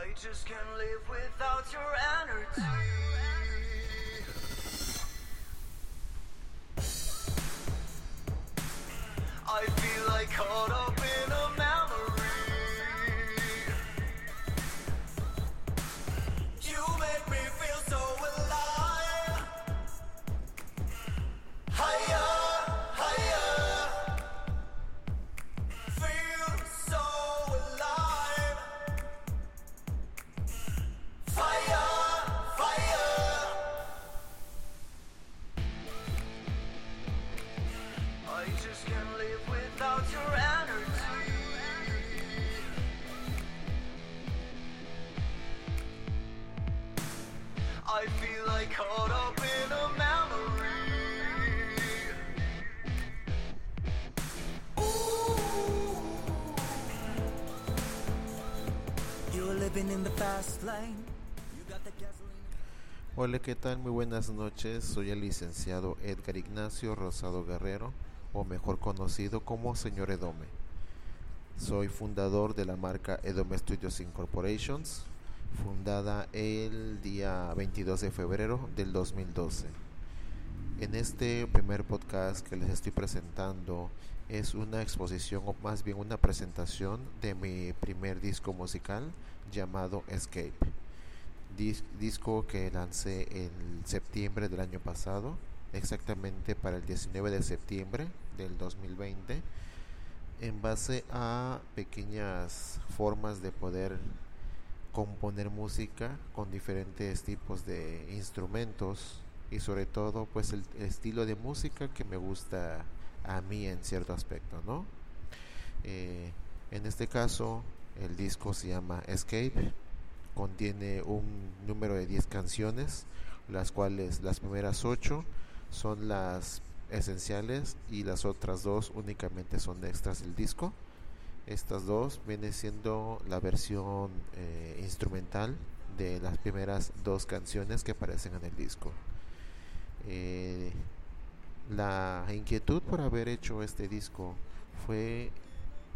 I just can't live without your energy. I feel like caught up Hola, ¿qué tal? Muy buenas noches. Soy el licenciado Edgar Ignacio Rosado Guerrero, o mejor conocido como Señor Edome. Soy fundador de la marca Edome Studios Incorporations, fundada el día 22 de febrero del 2012. En este primer podcast que les estoy presentando es una exposición o más bien una presentación de mi primer disco musical llamado Escape. Dis- disco que lancé en septiembre del año pasado, exactamente para el 19 de septiembre del 2020, en base a pequeñas formas de poder componer música con diferentes tipos de instrumentos y sobre todo pues el estilo de música que me gusta a mí en cierto aspecto, ¿no? Eh, en este caso el disco se llama Escape, contiene un número de 10 canciones, las cuales las primeras 8 son las esenciales y las otras dos únicamente son extras del disco. Estas dos viene siendo la versión eh, instrumental de las primeras dos canciones que aparecen en el disco. Eh, la inquietud por haber hecho este disco fue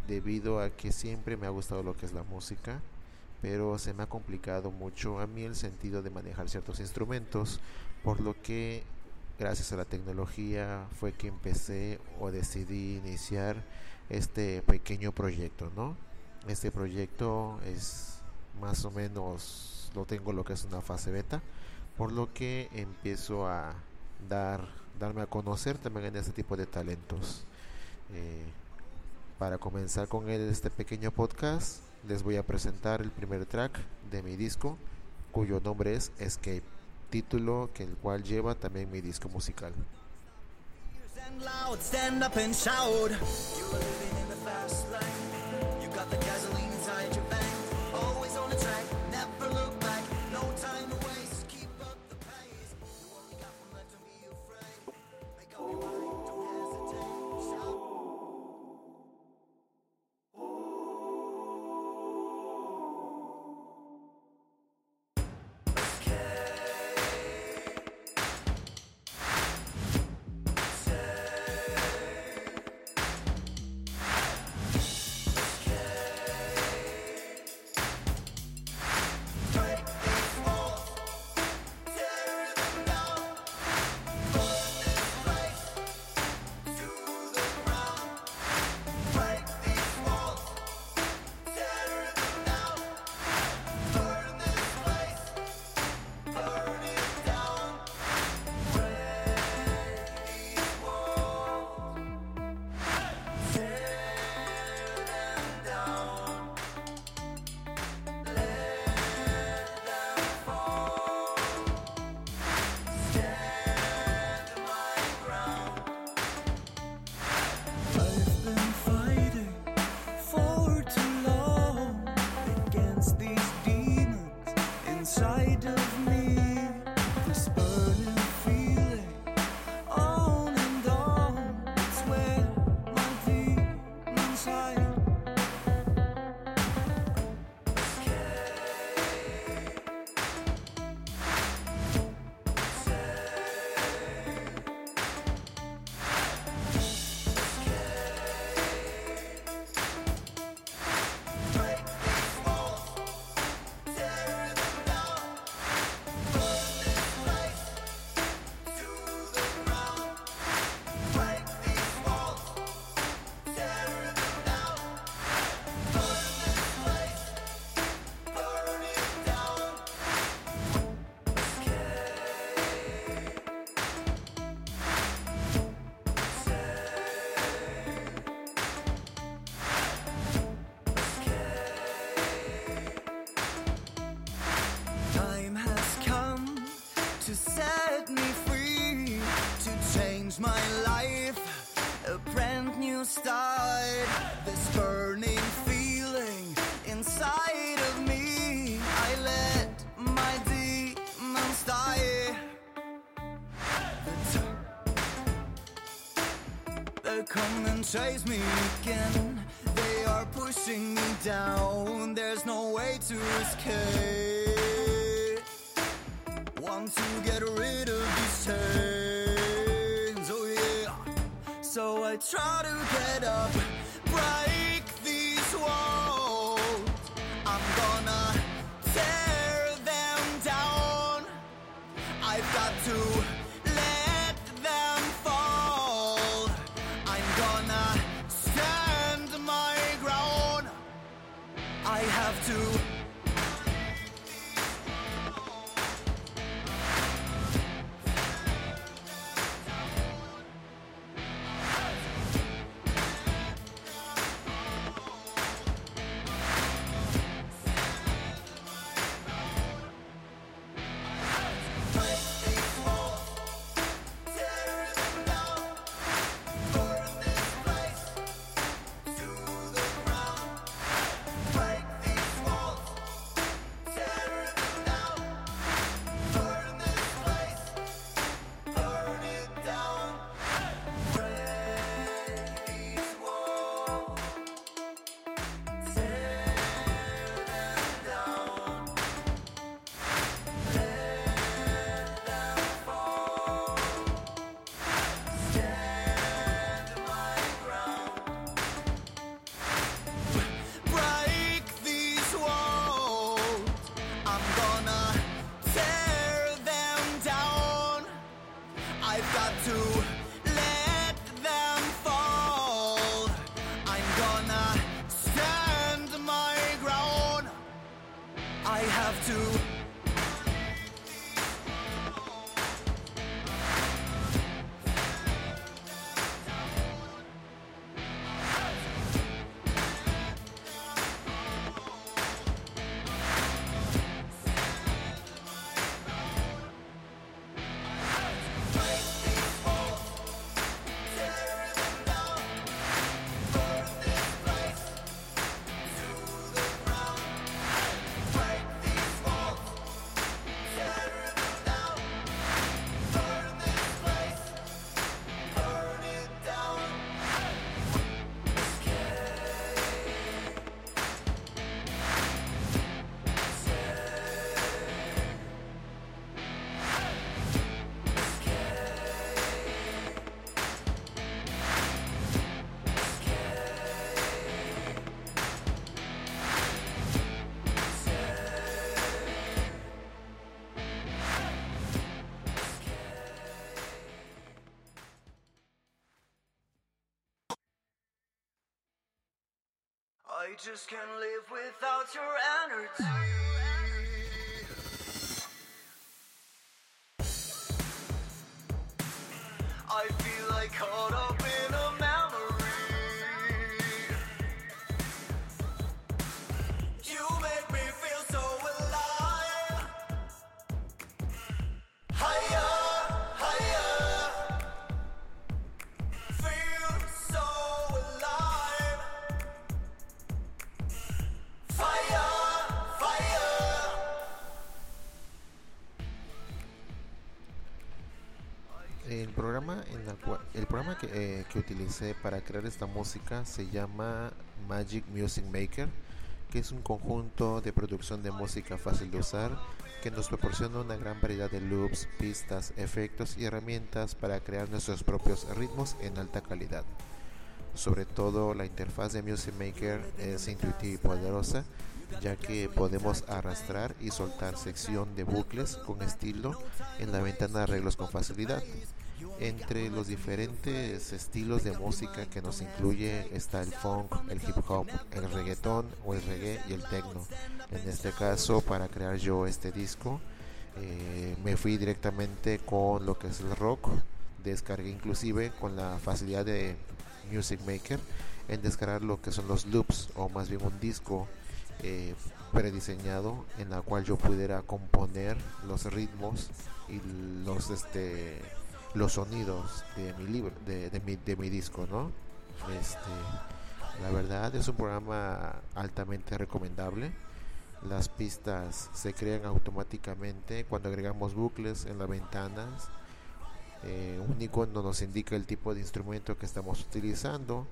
debido a que siempre me ha gustado lo que es la música, pero se me ha complicado mucho a mí el sentido de manejar ciertos instrumentos, por lo que gracias a la tecnología fue que empecé o decidí iniciar este pequeño proyecto, ¿no? Este proyecto es más o menos lo tengo lo que es una fase beta, por lo que empiezo a dar darme a conocer también en este tipo de talentos. Eh, para comenzar con este pequeño podcast, les voy a presentar el primer track de mi disco, cuyo nombre es Escape, título que el cual lleva también mi disco musical. Chase me again. They are pushing me down. There's no way to escape. Want to get rid of these chains, oh yeah. So I try to get up, break these walls. I'm gonna tear them down. I've got to to. Just can't live without your energy. Eh, que utilicé para crear esta música se llama Magic Music Maker, que es un conjunto de producción de música fácil de usar que nos proporciona una gran variedad de loops, pistas, efectos y herramientas para crear nuestros propios ritmos en alta calidad. Sobre todo la interfaz de Music Maker es intuitiva y poderosa, ya que podemos arrastrar y soltar sección de bucles con estilo en la ventana de arreglos con facilidad. Entre los diferentes estilos de música que nos incluye está el funk, el hip hop, el reggaetón o el reggae y el techno. En este caso, para crear yo este disco, eh, me fui directamente con lo que es el rock. Descargué inclusive con la facilidad de Music Maker en descargar lo que son los loops o más bien un disco eh, prediseñado en la cual yo pudiera componer los ritmos y los este los sonidos de mi libro de, mi disco no este la verdad es un programa altamente recomendable. Las pistas se crean automáticamente cuando agregamos bucles en las ventanas. Eh, un icono nos indica el tipo de instrumento que estamos utilizando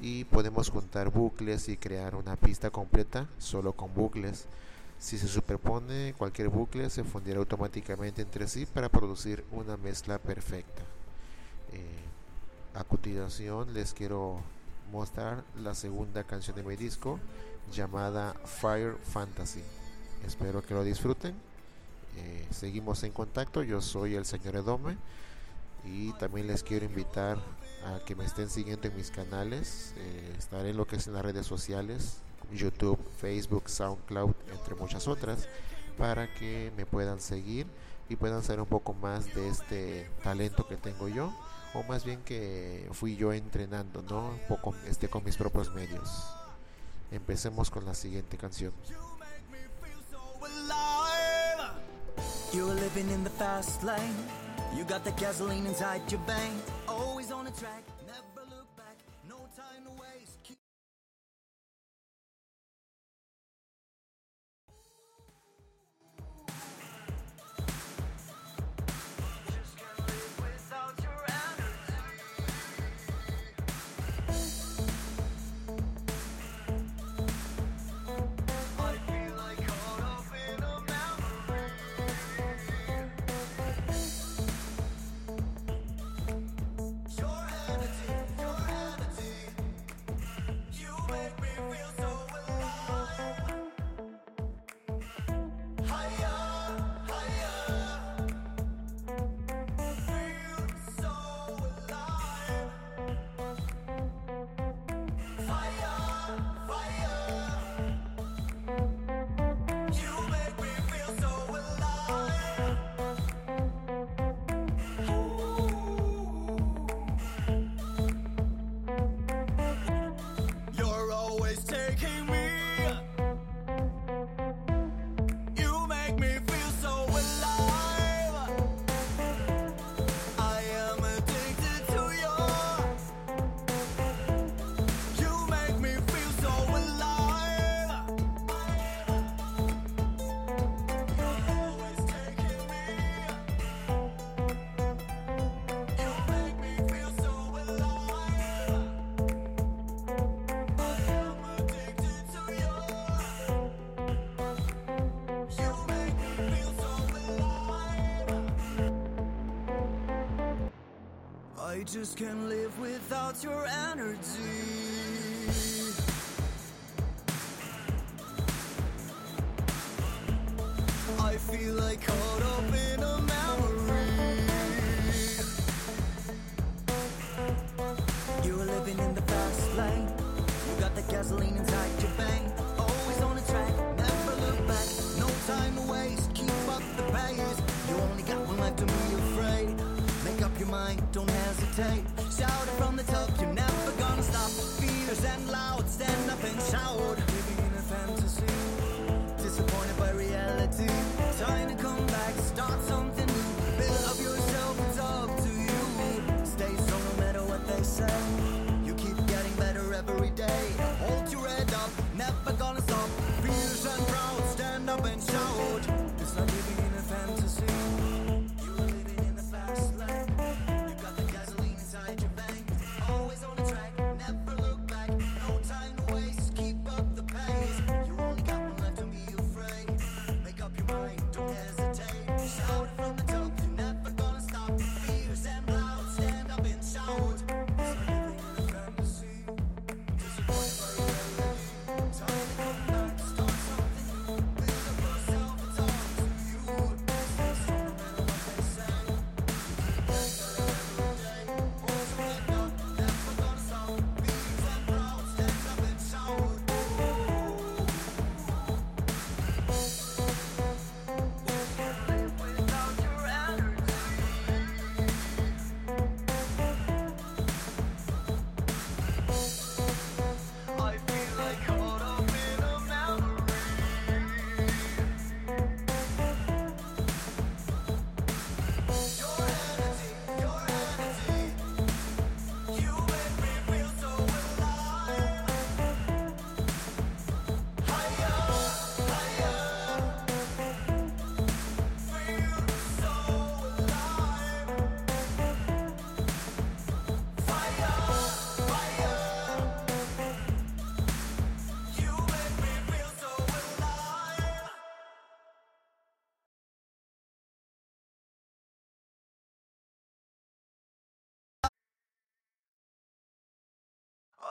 y podemos juntar bucles y crear una pista completa solo con bucles. Si se superpone cualquier bucle se fundirá automáticamente entre sí para producir una mezcla perfecta. Eh, a continuación les quiero mostrar la segunda canción de mi disco llamada Fire Fantasy. Espero que lo disfruten. Eh, seguimos en contacto. Yo soy el señor Edome y también les quiero invitar a que me estén siguiendo en mis canales. Eh, estaré en lo que es en las redes sociales, YouTube, Facebook, SoundCloud, entre muchas otras, para que me puedan seguir y puedan saber un poco más de este talento que tengo yo, o más bien que fui yo entrenando, ¿no? Un poco este, con mis propios medios. Empecemos con la siguiente canción. You're living in the fast lane. You got the gasoline inside your vein. Always on the track, I just can't live without your energy. I feel like caught up in a memory. You're living in the fast lane. You got the gasoline inside your vein. Always on the track, never look back. No time to waste, keep up the pace. You only got one life to be afraid. Make up your mind, don't hesitate. Shout it from the top, you're never gonna stop. Fears and loud, stand up and shout. Living in a fantasy, disappointed by reality. Trying to come back, start something new. Build up yourself, it's up to you. Stay strong no matter what they say. You keep getting better every day. Hold your head up, never gonna stop. Fierce and proud, stand up and shout.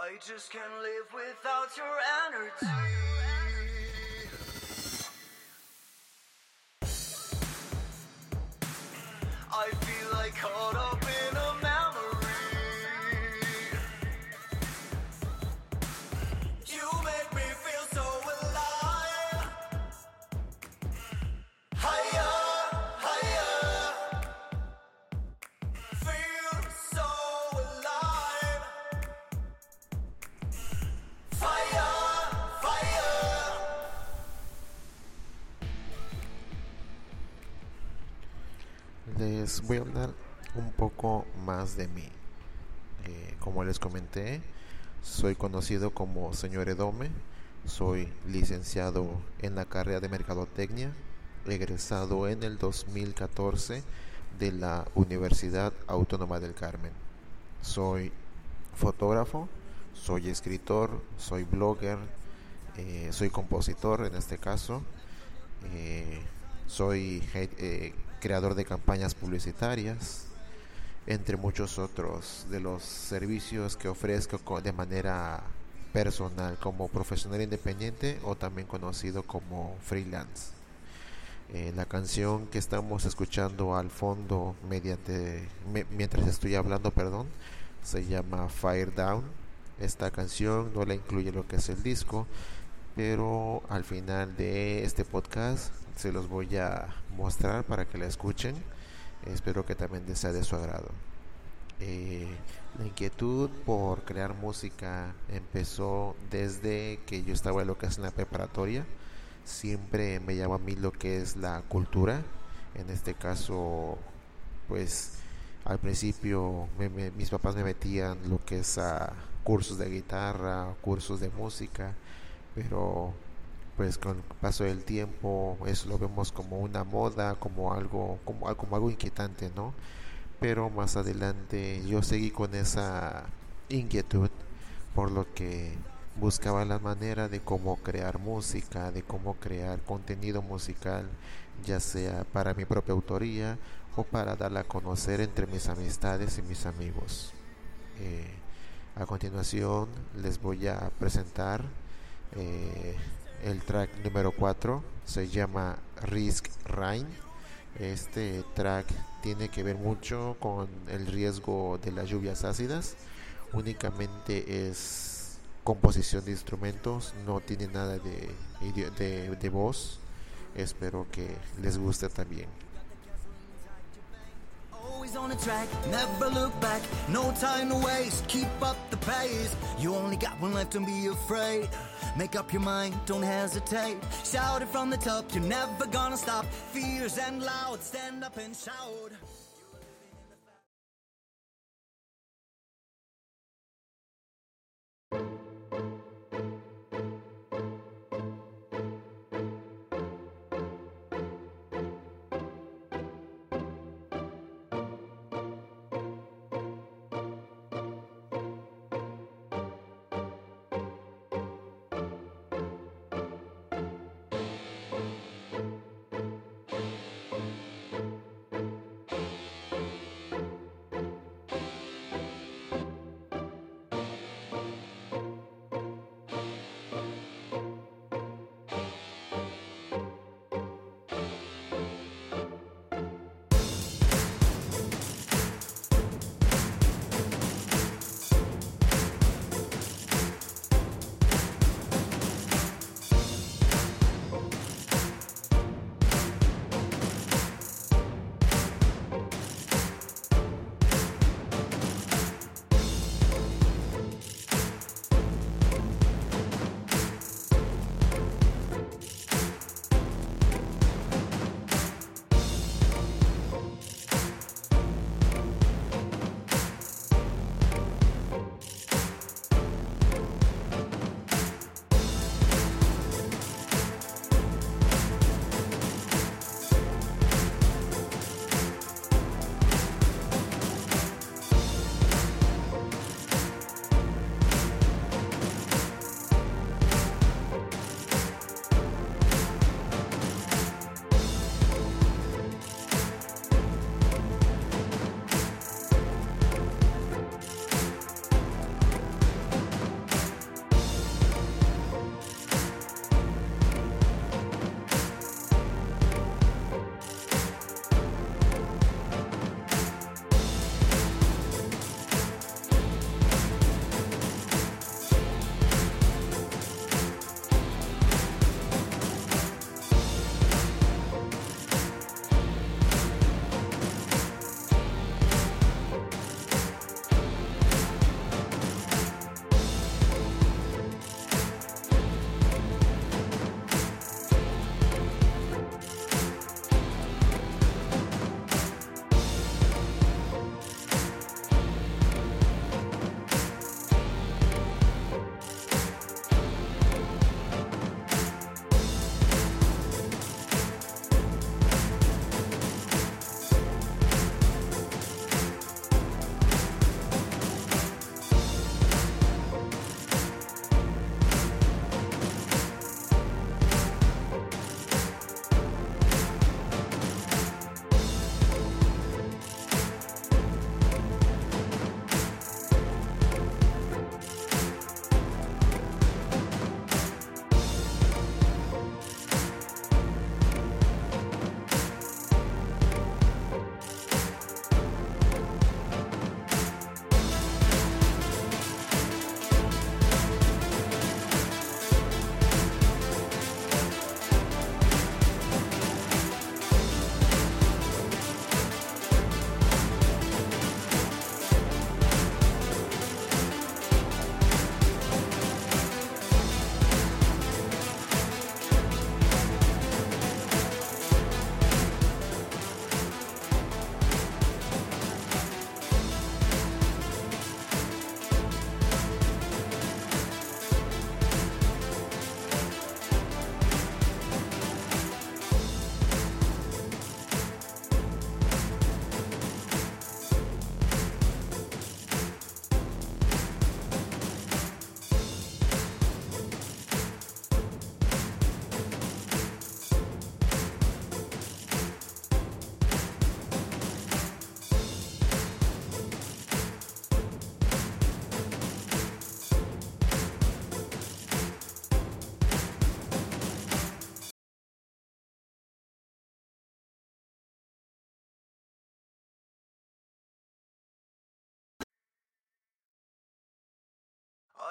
I just can't live without your energy. Les voy a hablar un poco más de mí. Eh, como les comenté, soy conocido como señor Edome, soy licenciado en la carrera de Mercadotecnia, egresado en el 2014 de la Universidad Autónoma del Carmen. Soy fotógrafo, soy escritor, soy blogger, eh, soy compositor en este caso, eh, soy creador de campañas publicitarias, entre muchos otros de los servicios que ofrezco co- de manera personal como profesional independiente o también conocido como freelance. Eh, la canción que estamos escuchando al fondo mediante me- mientras estoy hablando, perdón, se llama Fire Down. Esta canción no la incluye lo que es el disco, pero al final de este podcast se los voy a mostrar para que la escuchen. Espero que también sea de su agrado. Eh, la inquietud por crear música empezó desde que yo estaba en lo que es la preparatoria. Siempre me llama a mí lo que es la cultura. En este caso, pues al principio me- me- mis papás me metían lo que es a cursos de guitarra, cursos de música, pero pues con el paso del tiempo eso lo vemos como una moda, como algo, como, al- como algo inquietante, ¿no? Pero más adelante yo seguí con esa inquietud, por lo que buscaba la manera de cómo crear música, de cómo crear contenido musical, ya sea para mi propia autoría o para darla a conocer entre mis amistades y mis amigos. Eh, a continuación les voy a presentar eh, el track número 4, se llama Risk Rain. Este track tiene que ver mucho con el riesgo de las lluvias ácidas. Únicamente es composición de instrumentos, no tiene nada de, de voz. Espero que les guste también. Always on the track, never look back, no time to waste, keep up the pace. You only got one life, don't be afraid. Make up your mind, don't hesitate. Shout it from the top, you're never gonna stop. Fierce and loud, stand up and shout.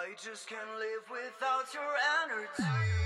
I just can't live without your energy.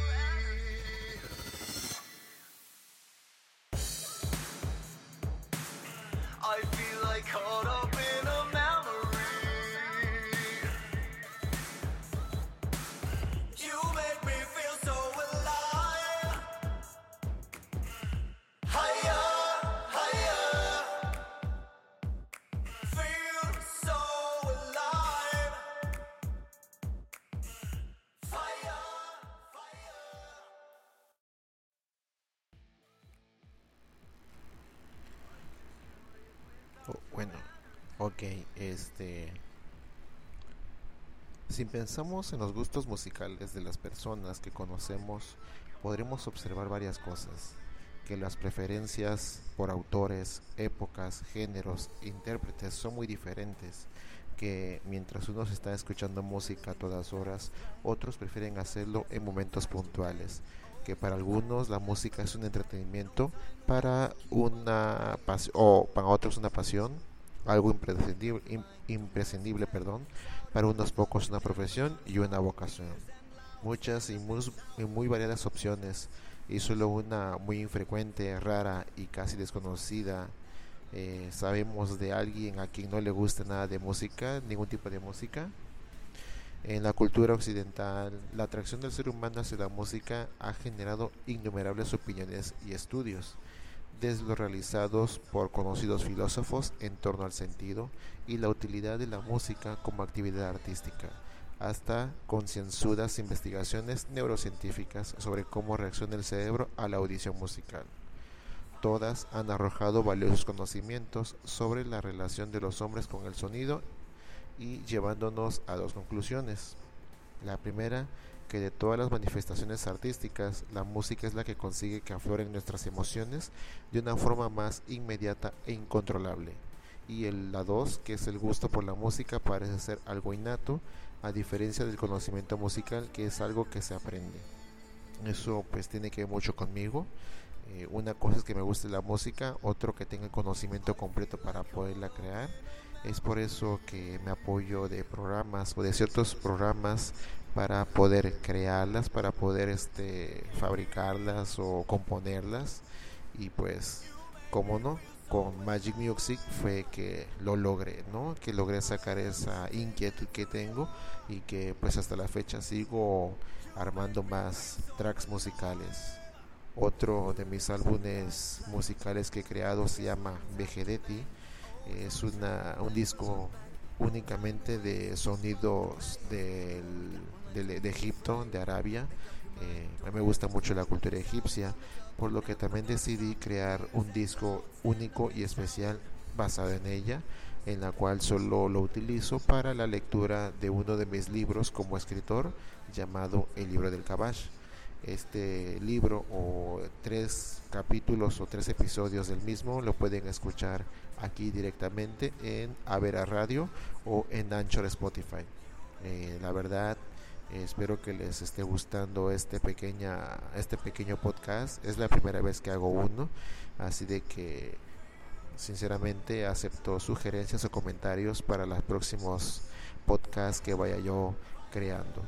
Ok, este... Si pensamos en los gustos musicales de las personas que conocemos, podremos observar varias cosas. Que las preferencias por autores, épocas, géneros, intérpretes son muy diferentes. Que mientras uno se está escuchando música a todas horas, otros prefieren hacerlo en momentos puntuales. Que para algunos la música es un entretenimiento, para una o para otros una pasión, algo imprescindible, im- imprescindible, perdón, para unos pocos una profesión y una vocación. Muchas y muy, y muy variadas opciones y solo una muy infrecuente, rara y casi desconocida. Eh, sabemos de alguien a quien no le gusta nada de música, ningún tipo de música. En la cultura occidental, la atracción del ser humano hacia la música ha generado innumerables opiniones y estudios, desde los realizados por conocidos filósofos en torno al sentido y la utilidad de la música como actividad artística, hasta concienzudas investigaciones neurocientíficas sobre cómo reacciona el cerebro a la audición musical. Todas han arrojado valiosos conocimientos sobre la relación de los hombres con el sonido y llevándonos a dos conclusiones. La primera, que de todas las manifestaciones artísticas, la música es la que consigue que afloren nuestras emociones de una forma más inmediata e incontrolable. Y el, la dos, que es el gusto por la música, parece ser algo innato, a diferencia del conocimiento musical, que es algo que se aprende. Eso pues tiene que ver mucho conmigo. Eh, una cosa es que me guste la música, otro que tenga el conocimiento completo para poderla crear. Es por eso que me apoyo de programas o de ciertos programas para poder crearlas, para poder este fabricarlas o componerlas y pues como no con Magic Music fue que lo logré, ¿no? Que logré sacar esa inquietud que tengo y que pues hasta la fecha sigo armando más tracks musicales. Otro de mis álbumes musicales que he creado se llama Vegedetti. Es un disco únicamente de sonidos del, del- de Egipto, de Arabia. Eh, a mí me gusta mucho la cultura egipcia, por lo que también decidí crear un disco único y especial basado en ella, en la cual solo lo utilizo para la lectura de uno de mis libros como escritor, llamado El libro del Kabash. Este libro o tres capítulos o tres episodios del mismo lo pueden escuchar aquí directamente en Avera Radio o en Anchor Spotify. Eh, la verdad, espero que les esté gustando este pequeña este pequeño podcast. Es la primera vez que hago uno, así de que sinceramente acepto sugerencias o comentarios para los próximos podcasts que vaya yo creando.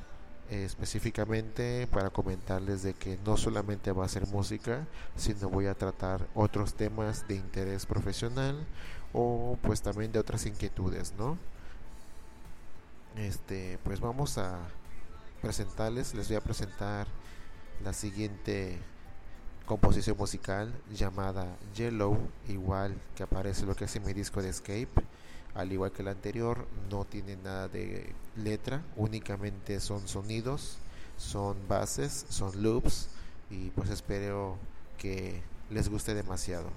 Eh, específicamente para comentarles de que no solamente va a ser música, sino voy a tratar otros temas de interés profesional o pues también de otras inquietudes, ¿no? Este, pues vamos a presentarles, les voy a presentar la siguiente composición musical llamada Yellow, igual que aparece lo que es mi disco de Escape. Al igual que el anterior, no tiene nada de letra, únicamente son sonidos, son bases, son loops y pues espero que les guste demasiado.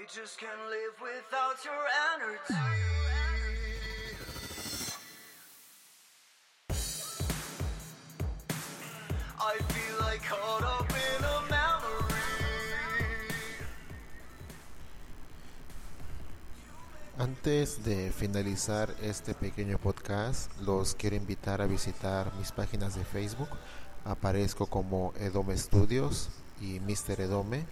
I just can't live without your energy. I feel like caught up in a memory. Antes de finalizar este pequeño podcast, los quiero invitar a visitar mis páginas de Facebook. Aparezco como Edome Studios y Mr. Edome,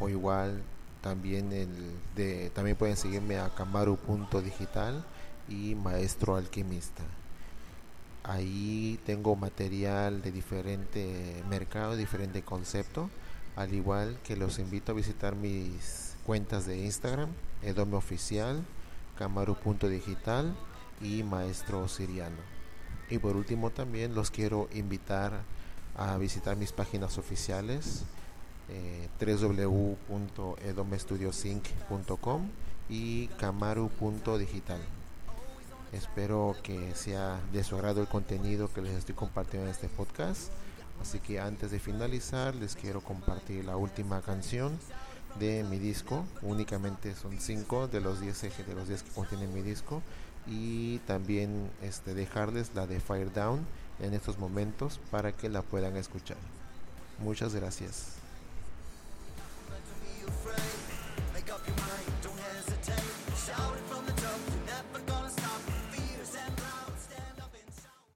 o igual también el de también pueden seguirme a Camaru.digital y Maestro Alquimista. Ahí tengo material de diferente mercado, diferente concepto, al igual que los invito a visitar mis cuentas de Instagram, Edome Oficial, Camaru.digital y Maestro Siriano. Y por último también los quiero invitar a visitar mis páginas oficiales eh, www.edomestudiosinc.com y camaru.digital. Espero que sea de su agrado el contenido que les estoy compartiendo en este podcast. Así que antes de finalizar les quiero compartir la última canción de mi disco. Únicamente son 5 de los 10 ejes de los 10 que contienen mi disco. Y también este, dejarles la de Fire Down en estos momentos para que la puedan escuchar. Muchas gracias. Make up your mind, don't hesitate. Shout it from the top, you're never gonna stop. And stand up and shout.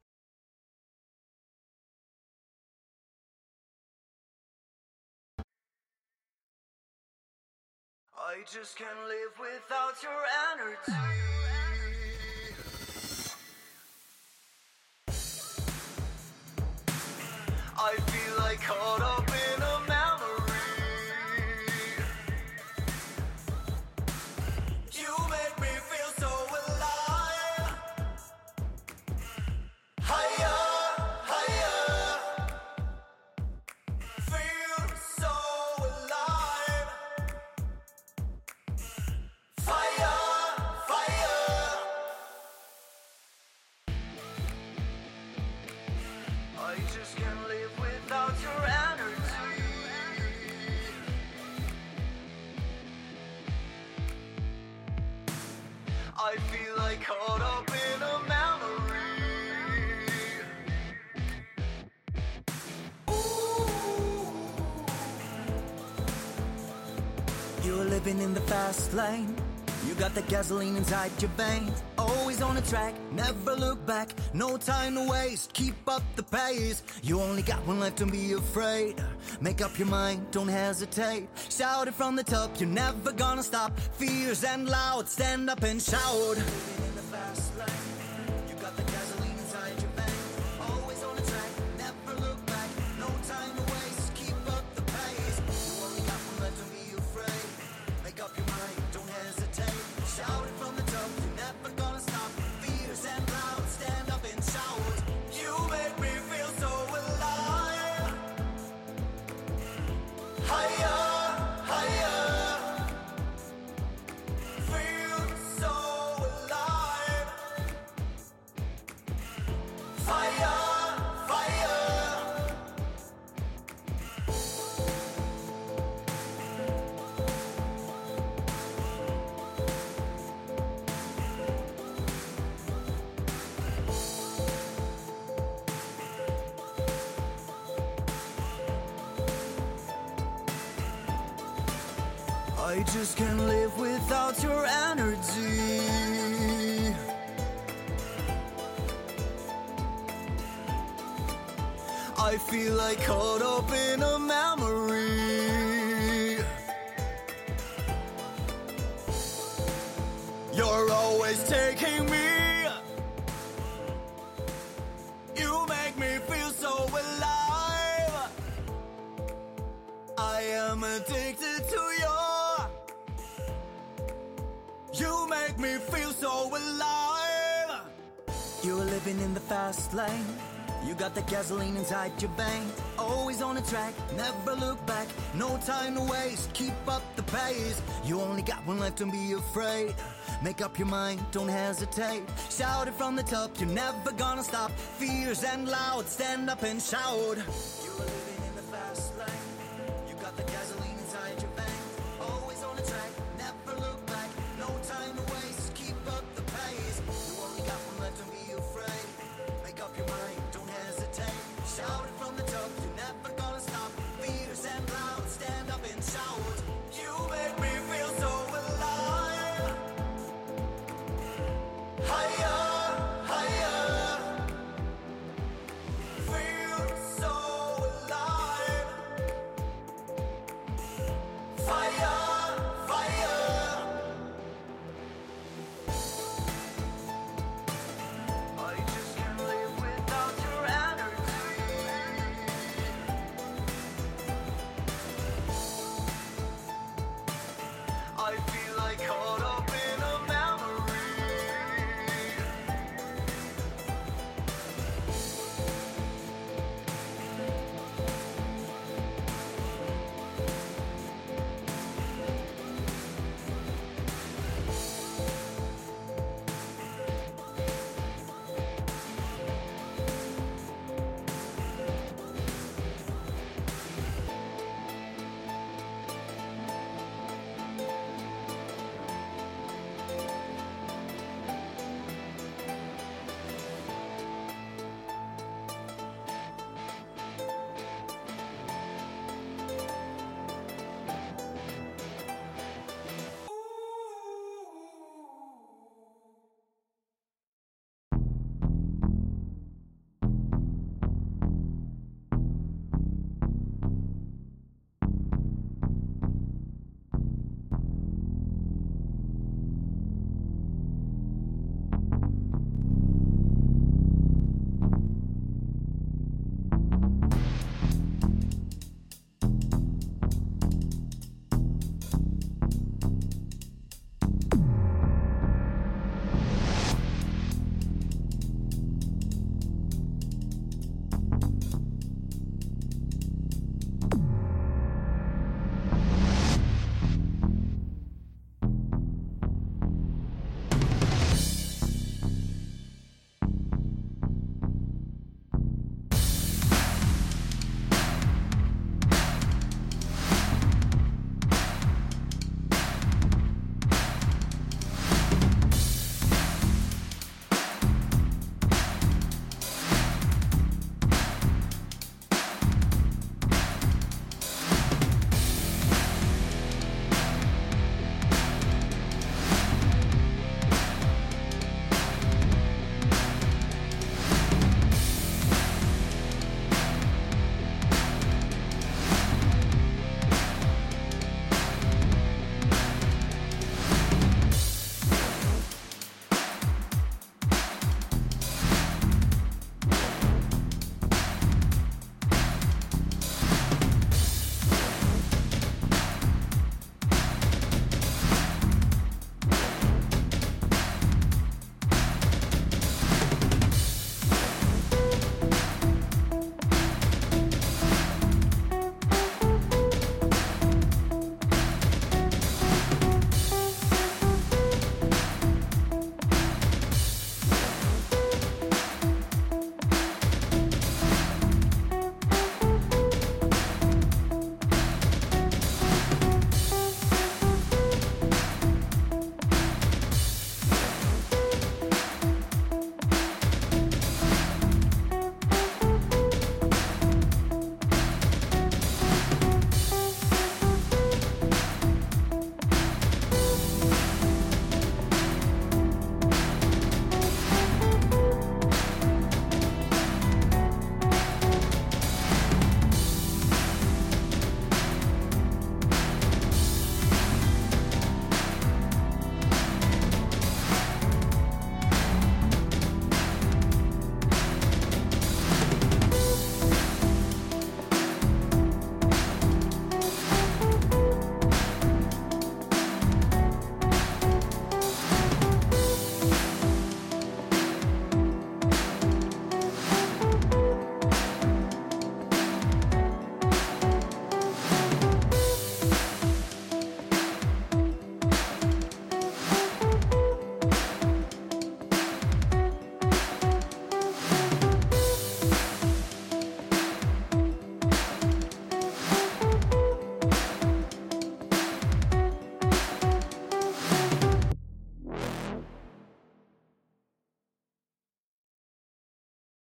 I just can't live without your energy. The fast lane. You got the gasoline inside your veins. Always on the track, never look back. No time to waste, keep up the pace. You only got one life, don't be afraid. Make up your mind, don't hesitate. Shout it from the top, you're never gonna stop. Fierce and loud, stand up and shout. Just can't live without your energy. I feel like caught up in a You make me feel so alive. You're living in the fast lane. You got the gasoline inside your veins. Always on the track, never look back. No time to waste, keep up the pace. You only got one life, don't be afraid. Make up your mind, don't hesitate. Shout it from the top, you're never gonna stop. Fierce and loud, stand up and shout.